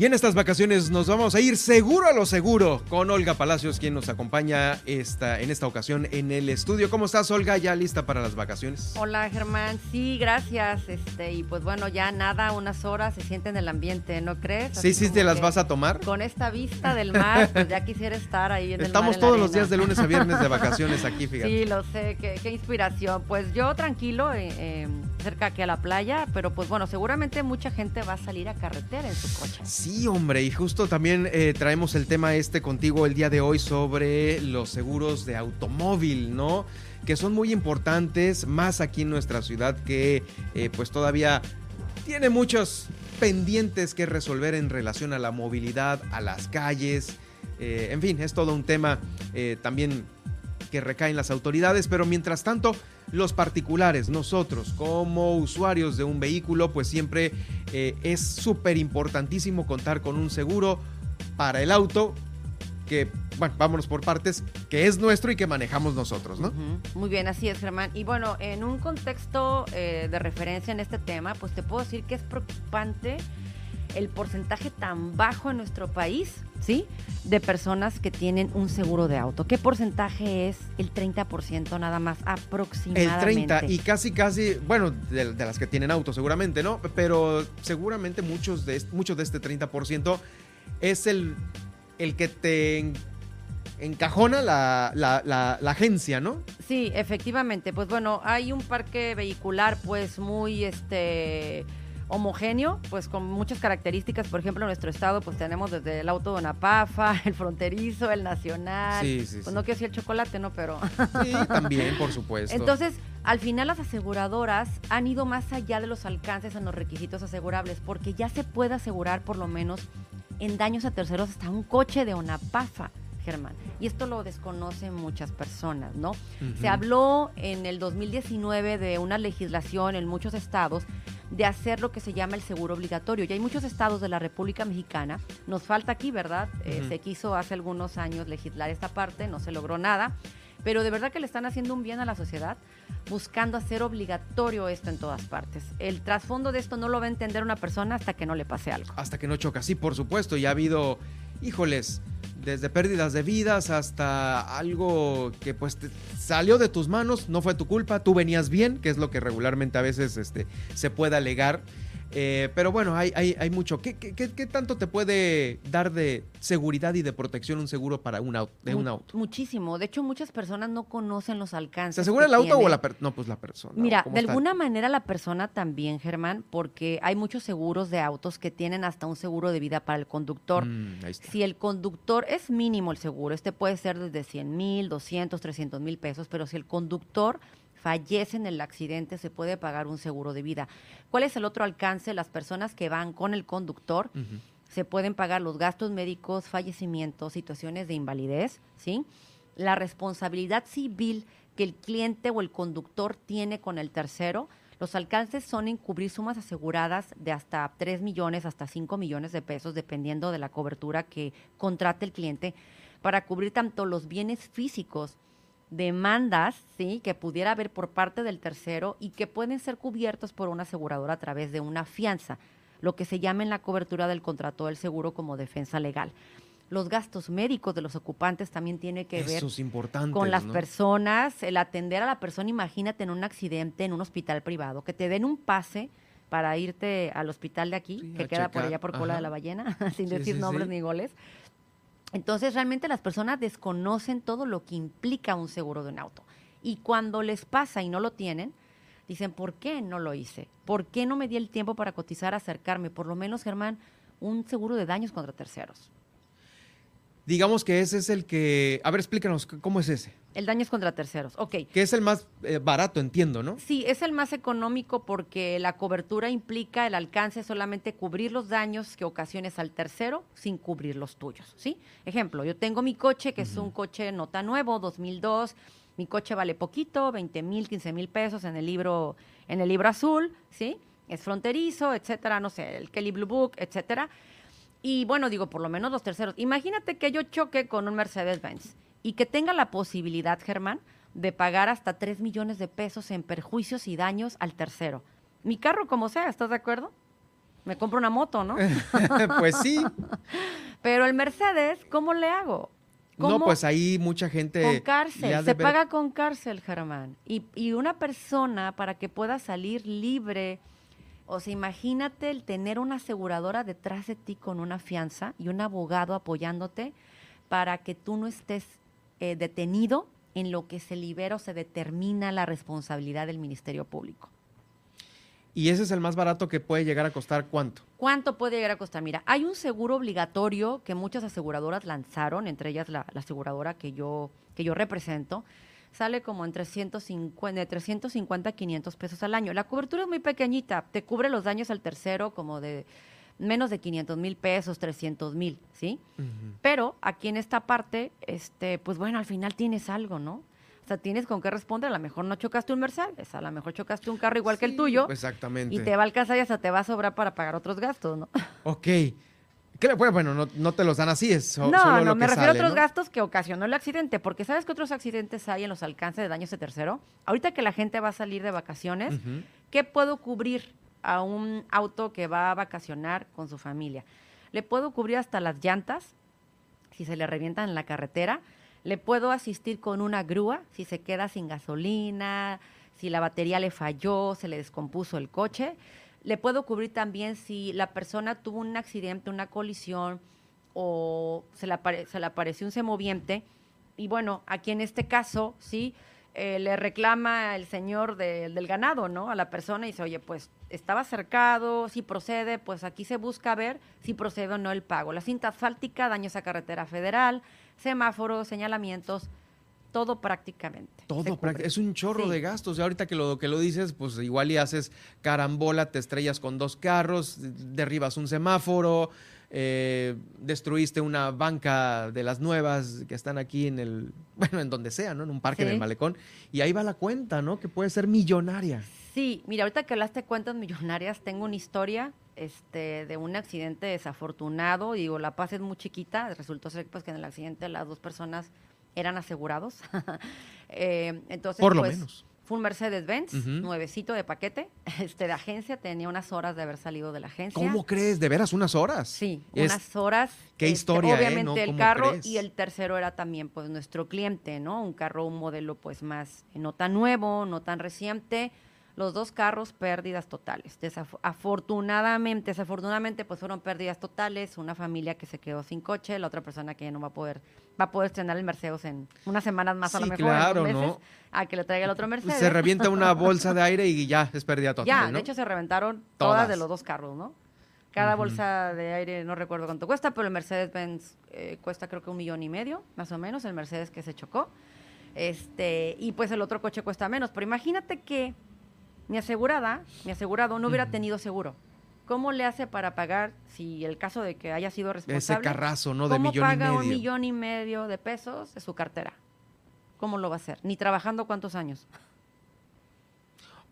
Y en estas vacaciones nos vamos a ir seguro a lo seguro con Olga Palacios, quien nos acompaña esta, en esta ocasión en el estudio. ¿Cómo estás, Olga? ¿Ya lista para las vacaciones? Hola, Germán. Sí, gracias. Este, y pues bueno, ya nada, unas horas se siente en el ambiente, ¿no crees? sí, sí, te las vas a tomar. Con esta vista del mar, pues ya quisiera estar ahí en Estamos el mar, todos los días de lunes a viernes de vacaciones aquí, fíjate. Sí, lo sé, qué, qué inspiración. Pues yo tranquilo, eh, eh, cerca aquí a la playa, pero pues bueno, seguramente mucha gente va a salir a carretera en su coche. Sí, hombre, y justo también eh, traemos el tema este contigo el día de hoy sobre los seguros de automóvil, ¿no? Que son muy importantes, más aquí en nuestra ciudad que eh, pues todavía tiene muchos pendientes que resolver en relación a la movilidad, a las calles, eh, en fin, es todo un tema también que recae en las autoridades, pero mientras tanto, los particulares, nosotros como usuarios de un vehículo, pues siempre eh, es súper importantísimo contar con un seguro para el auto que, bueno, vámonos por partes, que es nuestro y que manejamos nosotros, ¿no? Muy bien, así es, Germán. Y bueno, en un contexto eh, de referencia en este tema, pues te puedo decir que es preocupante el porcentaje tan bajo en nuestro país, ¿sí? De personas que tienen un seguro de auto. ¿Qué porcentaje es? El 30% nada más, aproximadamente. El 30 y casi, casi, bueno, de, de las que tienen auto seguramente, ¿no? Pero seguramente muchos de, muchos de este 30% es el, el que te encajona la, la, la, la, agencia, ¿no? Sí, efectivamente. Pues bueno, hay un parque vehicular pues muy este homogéneo, pues con muchas características. Por ejemplo, en nuestro estado, pues tenemos desde el auto de Napafa, el fronterizo, el nacional. Sí, sí, pues sí. no quiero decir el chocolate, ¿no? Pero. Sí, también, por supuesto. Entonces, al final las aseguradoras han ido más allá de los alcances en los requisitos asegurables, porque ya se puede asegurar por lo menos en daños a terceros hasta un coche de Onapafa. Germán. Y esto lo desconocen muchas personas, ¿no? Uh -huh. Se habló en el 2019 de una legislación en muchos estados de hacer lo que se llama el seguro obligatorio. Y hay muchos estados de la República Mexicana, nos falta aquí, ¿verdad? Uh -huh. eh, se quiso hace algunos años legislar esta parte, no se logró nada, pero de verdad que le están haciendo un bien a la sociedad buscando hacer obligatorio esto en todas partes. El trasfondo de esto no lo va a entender una persona hasta que no le pase algo. Hasta que no choca, sí, por supuesto, y ha habido, híjoles, desde pérdidas de vidas hasta algo que pues te salió de tus manos, no fue tu culpa, tú venías bien, que es lo que regularmente a veces este, se puede alegar. Eh, pero bueno, hay, hay, hay mucho. ¿Qué, qué, ¿Qué, tanto te puede dar de seguridad y de protección un seguro para un auto, de un auto? Muchísimo. De hecho, muchas personas no conocen los alcances. ¿Se asegura el auto tiene. o la persona? No, pues la persona. Mira, de está? alguna manera la persona también, Germán, porque hay muchos seguros de autos que tienen hasta un seguro de vida para el conductor. Mm, si el conductor es mínimo el seguro, este puede ser desde 100 mil, 200, 300 mil pesos, pero si el conductor fallece en el accidente, se puede pagar un seguro de vida. ¿Cuál es el otro alcance? Las personas que van con el conductor uh -huh. se pueden pagar los gastos médicos, fallecimientos, situaciones de invalidez, ¿sí? La responsabilidad civil que el cliente o el conductor tiene con el tercero, los alcances son en cubrir sumas aseguradas de hasta 3 millones, hasta 5 millones de pesos, dependiendo de la cobertura que contrate el cliente, para cubrir tanto los bienes físicos, demandas ¿sí? que pudiera haber por parte del tercero y que pueden ser cubiertos por una aseguradora a través de una fianza, lo que se llama en la cobertura del contrato del seguro como defensa legal. Los gastos médicos de los ocupantes también tiene que ver con las ¿no? personas, el atender a la persona, imagínate en un accidente en un hospital privado, que te den un pase para irte al hospital de aquí, Sí, que queda checar. por allá por Cola Ajá. de la Ballena, sin Sí, decir sí, nombres ni goles. Entonces, realmente las personas desconocen todo lo que implica un seguro de un auto. Y cuando les pasa y no lo tienen, dicen, ¿por qué no lo hice? ¿Por qué no me di el tiempo para cotizar, acercarme? Por lo menos, Germán, un seguro de daños contra terceros. Digamos que ese es el que. A ver, explícanos, ¿cómo es ese? El daño es contra terceros. Ok. Que es el más eh, barato, entiendo, ¿no? Sí, es el más económico porque la cobertura implica el alcance solamente cubrir los daños que ocasiones al tercero sin cubrir los tuyos, ¿sí? Ejemplo, yo tengo mi coche, que es un coche no tan nuevo, 2002, mi coche vale poquito, 20 mil, 15 mil pesos en el libro, en el libro azul, ¿sí? es fronterizo, etcétera, no sé, el Kelly Blue Book, etcétera. Y bueno, digo, por lo menos los terceros. Imagínate que yo choque con un Mercedes-Benz y que tenga la posibilidad, Germán, de pagar hasta 3 millones de pesos en perjuicios y daños al tercero. Mi carro como sea, ¿estás de acuerdo? Me compro una moto, ¿no? pues sí. Pero el Mercedes, ¿cómo le hago? No, pues ahí mucha gente... Con cárcel, se paga con cárcel, Germán. Y, y una persona para que pueda salir libre, o sea, imagínate el tener una aseguradora detrás de ti con una fianza y un abogado apoyándote para que tú no estés eh, detenido en lo que se libera o se determina la responsabilidad del Ministerio Público. ¿Y ese es el más barato que puede llegar a costar cuánto? ¿Cuánto puede llegar a costar? Mira, hay un seguro obligatorio que muchas aseguradoras lanzaron, entre ellas la, aseguradora que yo, que yo represento. Sale como en 350, de 350 a 500 pesos al año. La cobertura es muy pequeñita, te cubre los daños al tercero como de menos de 500 mil pesos, 300 mil, ¿sí? Pero aquí en esta parte, este, pues bueno, al final tienes algo, ¿no? sea, tienes con qué responder. A lo mejor no chocaste un Mercedes, a lo mejor chocaste un carro igual que el tuyo. Exactamente. Y te va a alcanzar y hasta te va a sobrar para pagar otros gastos, ¿no? Ok. Bueno, no, no, te los dan así, es no, solo no, me refiero a otros gastos que ocasionó el accidente, porque ¿sabes qué otros accidentes hay en los alcances de daños de tercero? Ahorita que la gente va a salir de vacaciones, ¿qué puedo cubrir a un auto que va a vacacionar con su familia? Le puedo cubrir hasta las llantas, si se le revientan en la carretera, le puedo asistir con una grúa si se queda sin gasolina, si la batería le falló, se le descompuso el coche. Le puedo cubrir también si la persona tuvo un accidente, una colisión o se le, se le apareció un semoviente. Y bueno, aquí en este caso, sí, eh, le reclama el señor del ganado, ¿no? A la persona y dice, oye, pues estaba cercado, si procede, pues aquí se busca ver si procede o no el pago. La cinta asfáltica, daños a carretera federal, semáforos, señalamientos, todo prácticamente. Todo es un chorro de gastos. Y ahorita que lo que lo dices, pues igual y haces carambola, te estrellas con dos carros, derribas un semáforo, eh, destruiste una banca de las nuevas que están aquí en el, bueno, en donde sea, ¿no? En un parque en el malecón. Y ahí va la cuenta, ¿no? Que puede ser millonaria. Sí, mira, ahorita que hablaste de cuentas millonarias, tengo una historia este, de un accidente desafortunado. Digo, La Paz es muy chiquita. Resultó ser pues, que en el accidente las dos personas eran asegurados. eh, entonces, Por lo pues, menos. Fue un Mercedes-Benz, nuevecito de paquete, este, de agencia. Tenía unas horas de haber salido de la agencia. ¿Cómo crees? ¿De veras unas horas? Sí, unas horas. Qué este, historia, ¿eh? Obviamente el carro y el tercero era también pues nuestro cliente, ¿no? Un carro, un modelo pues más, no tan nuevo, no tan reciente los dos carros pérdidas totales. afortunadamente, desafortunadamente, pues fueron pérdidas totales. Una familia que se quedó sin coche, la otra persona que ya no va a poder, va a poder estrenar el Mercedes en unas semanas más a lo mejor, claro, meses, ¿no? a que le traiga el otro Mercedes. Se revienta una bolsa de aire y ya es pérdida total. Ya, de hecho se reventaron todas. de los dos carros, ¿no? Cada bolsa de aire, no recuerdo cuánto cuesta, pero el Mercedes-Benz eh, cuesta creo que un millón y medio, más o menos, el Mercedes que se chocó. Este, y pues el otro coche cuesta menos. Pero imagínate que mi asegurada, mi asegurado no hubiera tenido seguro. ¿Cómo le hace para pagar si el caso de que haya sido responsable? Ese carrazo, ¿no? De ¿Cómo millón paga y medio. un millón y medio de pesos de su cartera? ¿Cómo lo va a hacer? Ni trabajando cuántos años.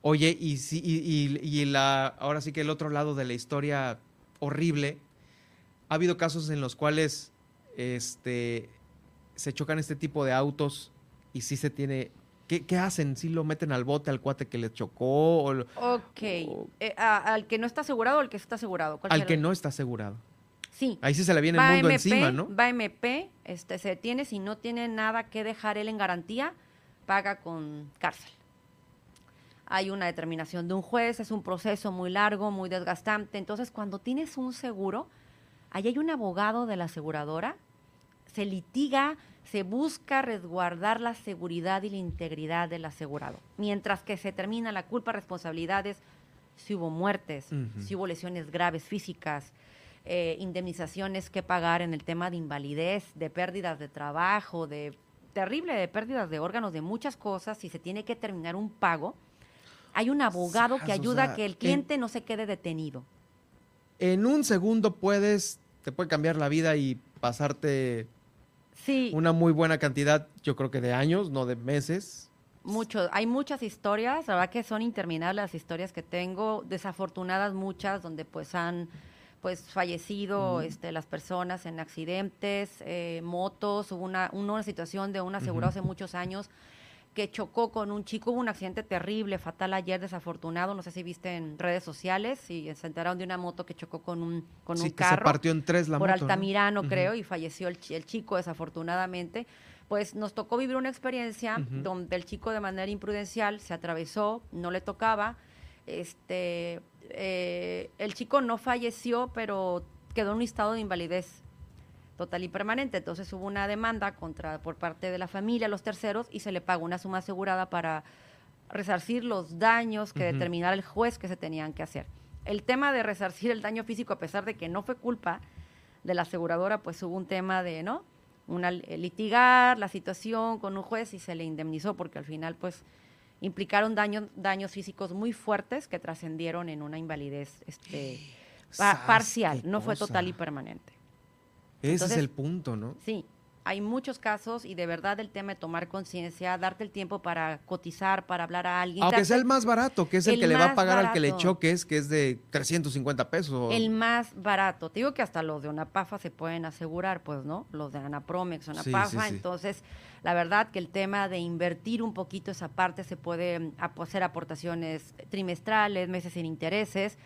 Oye, y, si, y, y, la, ahora sí que el otro lado de la historia horrible, ha habido casos en los cuales este, se chocan este tipo de autos y sí se tiene ¿Qué, hacen? ¿Sí lo meten al bote al cuate que le chocó? O, ok. Eh, ¿Al que no está asegurado o al que está asegurado? Al que no está asegurado. Sí. Ahí sí se le viene el mundo encima, ¿no? Va MP, este, se detiene, si no tiene nada que dejar él en garantía, paga con cárcel. Hay una determinación de un juez, es un proceso muy largo, muy desgastante. Entonces, cuando tienes un seguro, ahí hay un abogado de la aseguradora, se litiga, se busca resguardar la seguridad y la integridad del asegurado. Mientras que se termina la culpa, responsabilidades, si hubo muertes, si hubo lesiones graves físicas, eh, indemnizaciones que pagar en el tema de invalidez, de pérdidas de trabajo, de terrible, de pérdidas de órganos, de muchas cosas, si se tiene que terminar un pago, hay un abogado que ayuda a que el cliente no se quede detenido. En un segundo puedes, te puede cambiar la vida y pasarte una muy buena cantidad, yo creo que de años, no de meses. Mucho, hay muchas historias, la verdad que son interminables las historias que tengo, desafortunadas muchas, donde pues han pues fallecido este, las personas en accidentes, eh, motos, hubo una, una situación de un asegurado hace muchos años que chocó con un chico, hubo un accidente terrible, fatal ayer, desafortunado, no sé si viste en redes sociales, y se enteraron de una moto que chocó con un, con sí, un que carro. se partió en tres la por moto. ¿no? Altamirano, creo, y falleció el, chi- el chico desafortunadamente. Pues nos tocó vivir una experiencia donde el chico de manera imprudencial se atravesó, no le tocaba. Este, eh, el chico no falleció, pero quedó en un estado de invalidez total y permanente. Entonces hubo una demanda contra por parte de la familia, los terceros, y se le pagó una suma asegurada para resarcir los daños que Ujú. determinara el juez que se tenían que hacer. El tema de resarcir el daño físico, a pesar de que no fue culpa de la aseguradora, pues hubo un tema de, ¿no? Una litigar la situación con un juez y se le indemnizó porque al final, pues, implicaron daños daños físicos muy fuertes que trascendieron en una invalidez este, pa- parcial, no fue total y permanente. Ese Entonces- es el punto, ¿no? Sí, hay muchos casos y de verdad el tema de tomar conciencia, darte el tiempo para cotizar, para hablar a alguien. Aunque sea el más barato, que es el, el que le va a pagar al que le choques, que es de 350 pesos. el más barato. Te digo que hasta los de Unapafa se pueden asegurar, pues, ¿no? Los de Anapromex, Sí, Unapafa. sí, sí. Entonces, la verdad que el tema de invertir un poquito esa parte se puede hacer aportaciones trimestrales, meses sin intereses,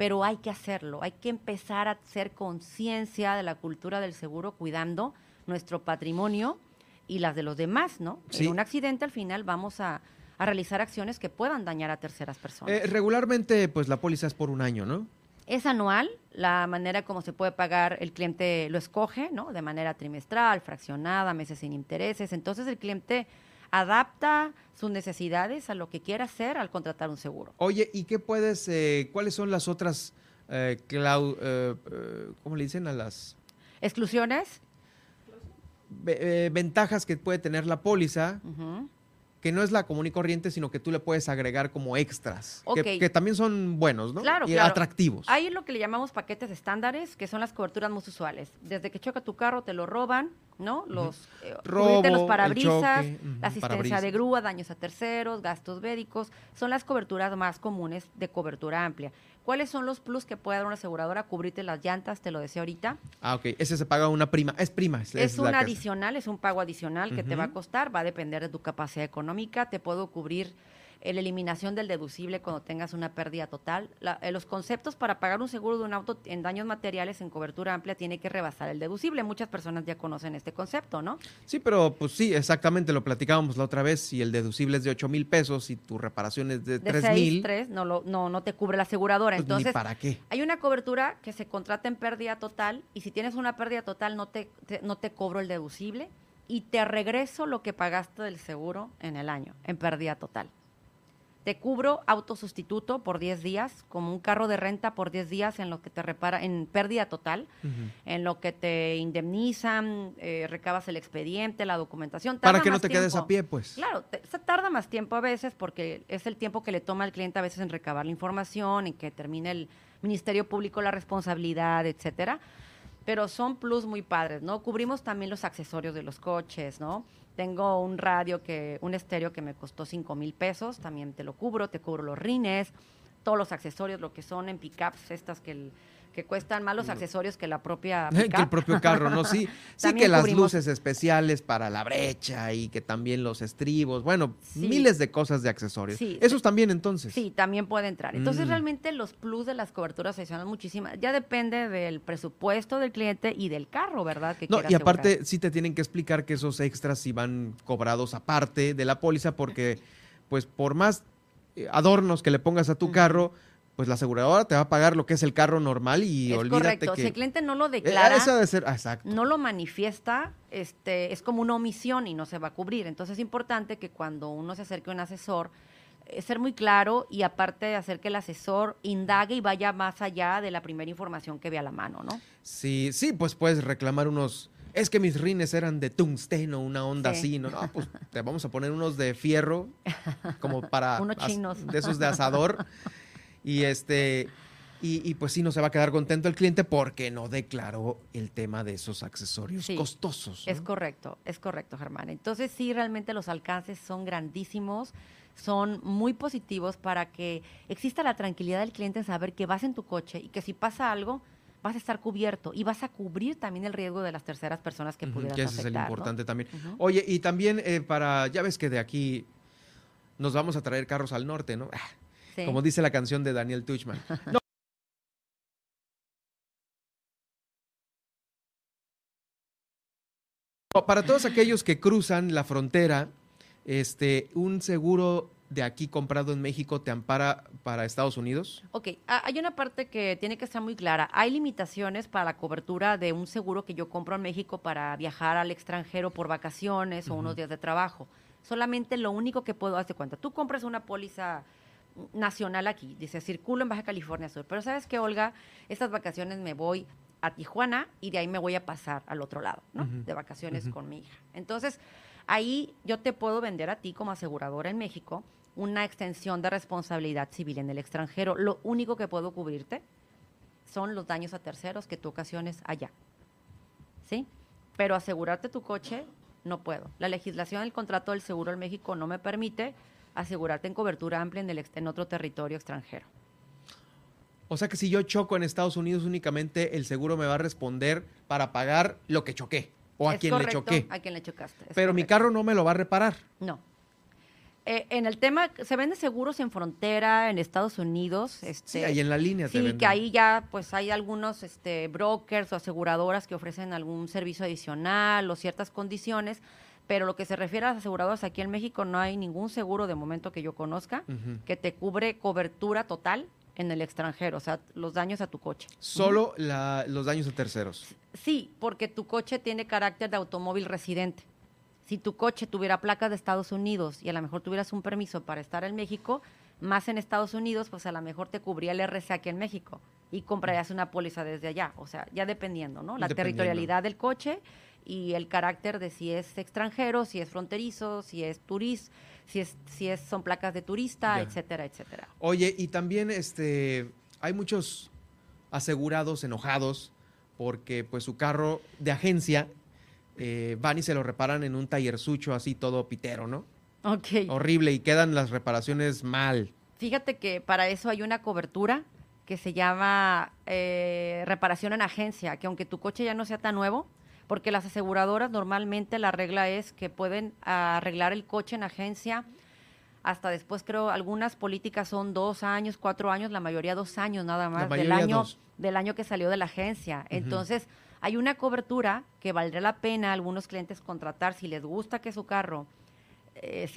pero hay que hacerlo. Hay que empezar a hacer conciencia de la cultura del seguro, cuidando nuestro patrimonio y las de los demás, ¿no? Sí. En un accidente al final vamos a, a realizar acciones que puedan dañar a terceras personas. Eh, regularmente, pues la póliza es por un año, ¿no? Es anual, la manera como se puede pagar, el cliente lo escoge, ¿no? De manera trimestral, fraccionada, meses sin intereses. Entonces el cliente adapta sus necesidades a lo que quiera hacer al contratar un seguro. Oye, ¿y qué puedes, eh, cuáles son las otras, eh, clau- eh, eh, ¿cómo le dicen a las Exclusiones, eh, ventajas que puede tener la póliza? Que no es la común y corriente, sino que tú le puedes agregar como extras. que- Ok. Que, también son buenos, ¿no? Claro, y claro. atractivos. Hay lo que le llamamos paquetes estándares, que son las coberturas más usuales. Desde que choca tu carro te lo roban, ¿no? Los eh, Robo, los parabrisas, choque, la asistencia parabrisas. de grúa, daños a terceros, gastos médicos, son las coberturas más comunes de cobertura amplia. ¿Cuáles son los plus que puede dar una aseguradora? Cubrirte las llantas, te lo decía ahorita. Ah, ok. Ese se paga una prima. Es prima. Es, Es, la un adicional, es un pago adicional que te va a costar, va a depender de tu capacidad económica. Te puedo cubrir la eliminación del deducible cuando tengas una pérdida total. La- eh, los conceptos para pagar un seguro de un auto en daños materiales en cobertura amplia tiene que rebasar el deducible. Muchas personas ya conocen este concepto, ¿no? Sí, pero pues sí, exactamente, lo platicábamos la otra vez. Si el deducible es de 8 mil pesos y tu reparación es de, De 3 6, mil, 3, no, lo, no, no te cubre la aseguradora. pues, Entonces, para qué. Hay una cobertura que se contrata en pérdida total y si tienes una pérdida total no te, te- no te cobro el deducible y te regreso lo que pagaste del seguro en el año, en pérdida total. Te cubro autosustituto por 10 días, como un carro de renta por 10 días en lo que te repara, en pérdida total, en lo que te indemnizan, eh, recabas el expediente, la documentación. Para que no te quedes a pie, pues. Claro, te- se tarda más tiempo a veces porque es el tiempo que le toma al cliente a veces en recabar la información, en que termine el Ministerio Público la responsabilidad, etcétera. Pero son plus muy padres, ¿no? Cubrimos también los accesorios de los coches, ¿no? Tengo un radio que, un estéreo que me costó 5 mil pesos, también te lo cubro, te cubro los rines, todos los accesorios, lo que son en pickups, estas que, el- que cuestan más los accesorios que la propia que el propio carro, ¿no? Sí, sí que las cubrimos- luces especiales para la brecha y que también los estribos, bueno, Sí. miles de cosas de accesorios. Sí, Esos también entonces. Sí, también puede entrar. Entonces, Mm. realmente los plus de las coberturas adicionales muchísimas. Ya depende del presupuesto del cliente y del carro, ¿verdad? Que No, y asegurar. aparte sí te tienen que explicar que esos extras sí van cobrados aparte de la póliza porque pues por más eh, adornos que le pongas a tu carro, pues la aseguradora te va a pagar lo que es el carro normal y es olvídate correcto. que Si el cliente no lo Eh, declara, ser, exacto. no lo manifiesta, este, es como una omisión y no se va a cubrir. Entonces, es importante que cuando uno se acerque a un asesor, eh, ser muy claro y aparte de hacer que el asesor indague y vaya más allá de la primera información que ve a la mano, ¿no? Sí, sí, pues puedes reclamar unos. Es que mis rines eran de tungsteno, una onda Sí. así, ¿no? No, pues te vamos a poner unos de fierro, como para. Unos chinos. De esos de asador. Y este. Y, pues sí, no se va a quedar contento el cliente porque no declaró el tema de esos accesorios costosos. Es correcto, es correcto, Germán. Entonces sí, realmente los alcances son grandísimos, son muy positivos para que exista la tranquilidad del cliente en saber que vas en tu coche y que si pasa algo, vas a estar cubierto y vas a cubrir también el riesgo de las terceras personas que pudieran Que ese es el importante también. Oye, y también eh, para, ya ves que de aquí nos vamos a traer carros al norte, ¿no? Ah, como dice la canción de Daniel Tuchman. Para todos aquellos que cruzan la frontera, este, un seguro de aquí comprado en México te ampara para Estados Unidos? Ok, hay una parte que tiene que estar muy clara. Hay limitaciones para la cobertura de un seguro que yo compro en México para viajar al extranjero por vacaciones o unos días de trabajo. Solamente lo único que puedo hacer cuenta. Tú compras una póliza nacional aquí, dice circulo en Baja California Sur, pero sabes que Olga, estas vacaciones me voy a Tijuana y de ahí me voy a pasar al otro lado, ¿no? De vacaciones con mi hija. Entonces, ahí yo te puedo vender a ti como aseguradora en México una extensión de responsabilidad civil en el extranjero. Lo único que puedo cubrirte son los daños a terceros que tú ocasiones allá. ¿Sí? Pero asegurarte tu coche no puedo. La legislación del contrato del seguro en México no me permite asegurarte en cobertura amplia en, el, en otro territorio extranjero. O sea que si yo choco en Estados Unidos únicamente el seguro me va a responder para pagar lo que choqué o a quien le choqué. A quien le chocaste. Pero mi carro no me lo va a reparar. No. Eh, en el tema, se venden seguros en frontera en Estados Unidos. Este, sí, ahí en la línea. Sí, que ahí ya pues hay algunos este, brokers o aseguradoras que ofrecen algún servicio adicional o ciertas condiciones pero lo que se refiere a las aseguradoras aquí en México no hay ningún seguro de momento que yo conozca que te cubre cobertura total en el extranjero, o sea, los daños a tu coche. Solo los daños a terceros. Sí, porque tu coche tiene carácter de automóvil residente. Si tu coche tuviera placa de Estados Unidos y a lo mejor tuvieras un permiso para estar en México, más en Estados Unidos, pues a lo mejor te cubría el RC aquí en México y comprarías una póliza desde allá. O sea, ya dependiendo, ¿no? La territorialidad del coche y el carácter de si es extranjero, si es fronterizo, si es turista, si es, si es, son placas de turista, etcétera, etcétera. Oye, y también este hay muchos asegurados enojados porque pues su carro de agencia eh, van y se lo reparan en un taller sucho así todo pitero, ¿no? Ok. Horrible y quedan las reparaciones mal. Fíjate que para eso hay una cobertura que se llama eh, reparación en agencia, que aunque tu coche ya no sea tan nuevo, porque las aseguradoras normalmente la regla es que pueden arreglar el coche en agencia. Hasta después creo algunas políticas son dos años, cuatro años, la mayoría dos años nada más del año del año que salió de la agencia. Entonces hay una cobertura que valdría la pena a algunos clientes contratar si les gusta que su carro eh,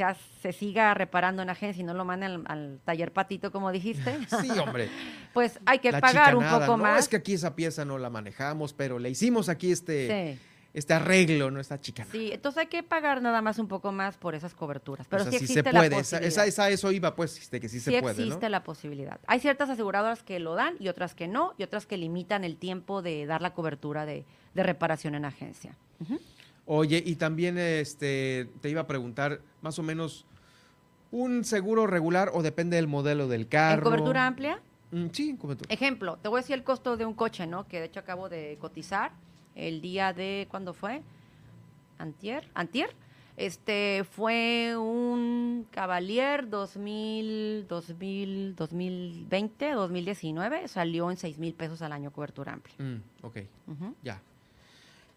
se, siga reparando en agencia y no lo manden al, taller patito, como dijiste. Sí, hombre. pues hay que pagar un poco más. Es que aquí esa pieza no la manejamos, pero le hicimos aquí este, este arreglo, no esta chica. Sí, entonces hay que pagar nada más un poco más por esas coberturas. Pero sí existe se puede. la posibilidad. Esa, eso iba, pues, de que sí, se puede. Sí existe la posibilidad. Hay ciertas aseguradoras que lo dan y otras que no, y otras que limitan el tiempo de dar la cobertura de, reparación en agencia. Oye, y también este, te iba a preguntar, más o menos, ¿un seguro regular o depende del modelo del carro? ¿En cobertura amplia? Mm, sí, cobertura. Ejemplo, te voy a decir el costo de un coche, ¿no? Que de hecho acabo de cotizar el día de, ¿cuándo fue? Antier, Antier. Este fue un Cavalier 2000, 2000, 2020, 2019, salió en 6 mil pesos al año cobertura amplia. Mm, ok, ya.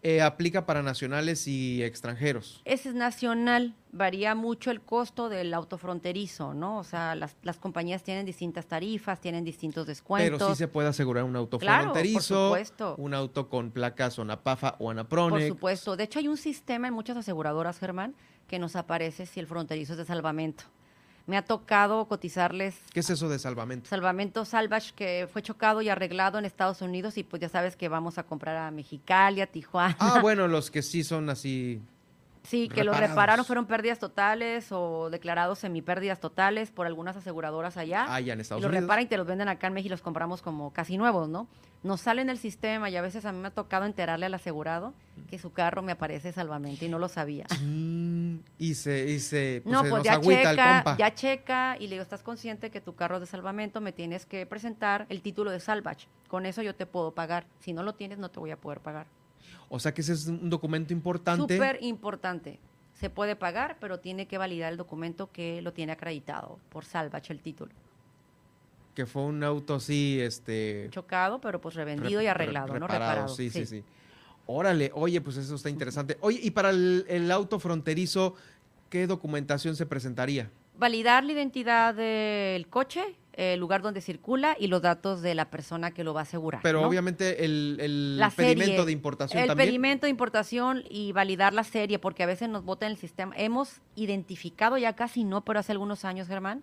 Eh, aplica para nacionales y extranjeros. Ese es nacional, varía mucho el costo del auto fronterizo, ¿no? O sea, las, compañías tienen distintas tarifas, tienen distintos descuentos. Pero sí se puede asegurar un auto fronterizo, un auto con placas Onapafa o Anaprone. Por supuesto. De hecho, hay un sistema en muchas aseguradoras, Germán, que nos aparece si el fronterizo es de salvamento me ha tocado cotizarles. ¿Qué es eso de salvamento? Salvamento Salvage, que fue chocado y arreglado en Estados Unidos y pues ya sabes que vamos a comprar a Mexicali, a Tijuana. Ah, bueno, los que sí son así Sí, que los repararon, fueron pérdidas totales o declarados semipérdidas totales por algunas aseguradoras allá. Ah, ya en Estados y los Unidos. reparan y te los venden acá en México y los compramos como casi nuevos, ¿no? Nos salen el sistema y a veces a mí me ha tocado enterarle al asegurado que su carro me aparece salvamente y no lo sabía. Mm, y se, y se, pues no, se pues nos ya agüita el checa, compa. ya checa y le digo, ¿estás consciente que tu carro es de salvamento? Me tienes que presentar el título de salvage. Con eso yo te puedo pagar. Si no lo tienes, no te voy a poder pagar. O sea que ese es un documento importante. Súper importante. Se puede pagar, pero tiene que validar el documento que lo tiene acreditado por salvage el título. Que fue un auto así, este... Chocado, pero pues revendido y arreglado, re- ¿no? Reparado. Sí, sí, sí, Órale, oye, pues eso está interesante. Oye, y para el, el auto fronterizo, ¿qué documentación se presentaría? Validar la identidad del coche, el lugar donde circula y los datos de la persona que lo va a asegurar. Pero ¿no? obviamente el, el La serie, pedimento de importación el también. pedimento de importación y validar la serie, porque a veces nos vota en el sistema. Hemos identificado, ya casi no, pero hace algunos años, Germán,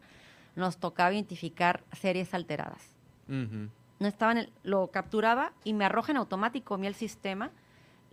nos tocaba identificar series alteradas. Ujú. No estaban, lo capturaba y me arroja en automático a mí el sistema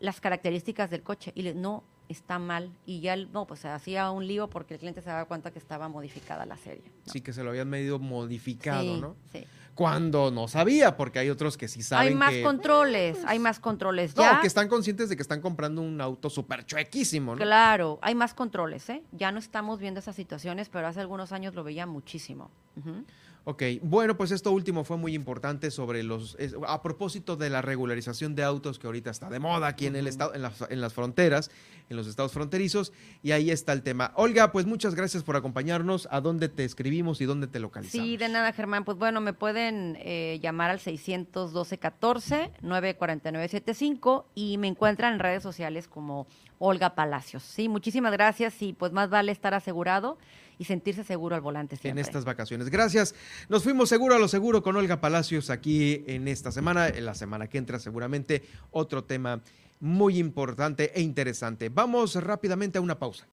las características del coche y le, no está mal y ya el- no pues se hacía un lío porque el cliente se daba cuenta que estaba modificada la serie. ¿no? Sí, que se lo habían medido modificado, Sí, ¿no? sí. Cuando no sabía, porque hay otros que sí saben Hay más que... controles, hay más controles. No, Ya, que están conscientes de que están comprando un auto súper chuequísimo, ¿no? Claro, hay más controles, ¿eh? Ya no estamos viendo esas situaciones, pero hace algunos años lo veía muchísimo. Ujú. Ok, bueno, pues esto último fue muy importante sobre los, es- a propósito de la regularización de autos que ahorita está de moda aquí en el estado, en las, en las fronteras, en los estados fronterizos, y ahí está el tema. Olga, pues muchas gracias por acompañarnos. ¿A dónde te escribimos y dónde te localizamos? Sí, de nada, Germán. Pues bueno, me pueden eh, llamar al 612-14-949-75 y me encuentran en redes sociales como Olga Palacios. Sí, muchísimas gracias y pues más vale estar asegurado y sentirse seguro al volante en estas vacaciones. Gracias. Nos fuimos seguro a lo seguro con Olga Palacios aquí en esta semana. En la semana que entra seguramente otro tema muy importante e interesante. Vamos rápidamente a una pausa.